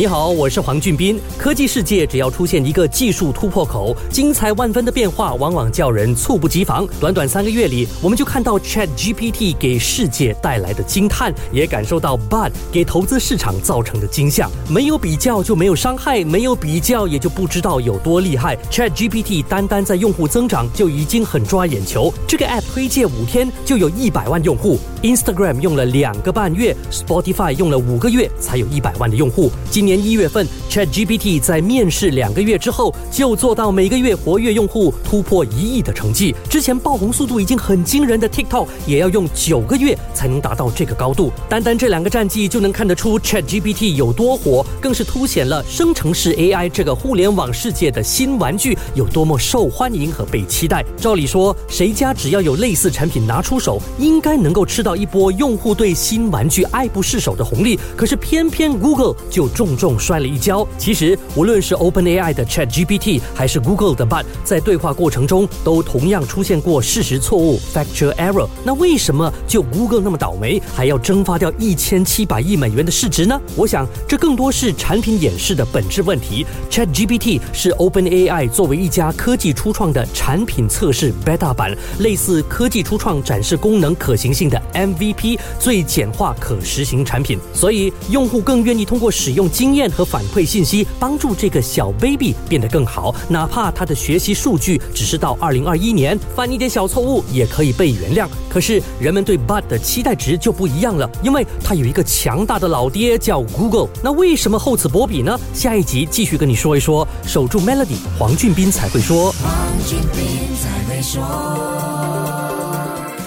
你好，我是黄俊斌。科技世界只要出现一个技术突破口，精彩万分的变化往往叫人猝不及防。短短三个月里，我们就看到 Chat GPT 给世界带来的惊叹，也感受到 Bud 给投资市场造成的惊吓。没有比较就没有伤害，没有比较也就不知道有多厉害。Chat GPT 单单在用户增长就已经很抓眼球。这个 App 推荐五天就有一百万用户，Instagram 用了两个半月，Spotify 用了五个月才有一百万的用户。今年。年一月份，ChatGPT 在面试两个月之后，就做到每个月活跃用户突破一亿的成绩。之前爆红速度已经很惊人的 TikTok，也要用九个月才能达到这个高度。单单这两个战绩就能看得出 ChatGPT 有多火，更是凸显了生成式 AI 这个互联网世界的新玩具有多么受欢迎和被期待。照理说，谁家只要有类似产品拿出手，应该能够吃到一波用户对新玩具爱不释手的红利。可是偏偏 Google 就重。重摔了一跤。其实，无论是 OpenAI 的 ChatGPT，还是 Google 的 Bard，在对话过程中都同样出现过事实错误 （factual error）。那为什么就 Google 那么倒霉，还要蒸发掉一千七百亿美元的市值呢？我想，这更多是产品演示的本质问题。ChatGPT 是 OpenAI 作为一家科技初创的产品测试 beta 版，类似科技初创展示功能可行性的 MVP，最简化可实行产品，所以用户更愿意通过使用经验和反馈信息帮助这个小 baby 变得更好，哪怕他的学习数据只是到二零二一年，犯一点小错误也可以被原谅。可是人们对 Bud 的期待值就不一样了，因为他有一个强大的老爹叫 Google。那为什么厚此薄彼呢？下一集继续跟你说一说。守住 Melody，黄俊斌才会说。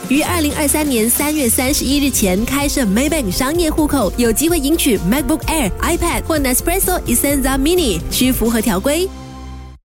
于二零二三年三月三十一日前开设 Maybank 商业户口，有机会赢取 MacBook Air、iPad 或 Nespresso Essenza Mini，需符合条规。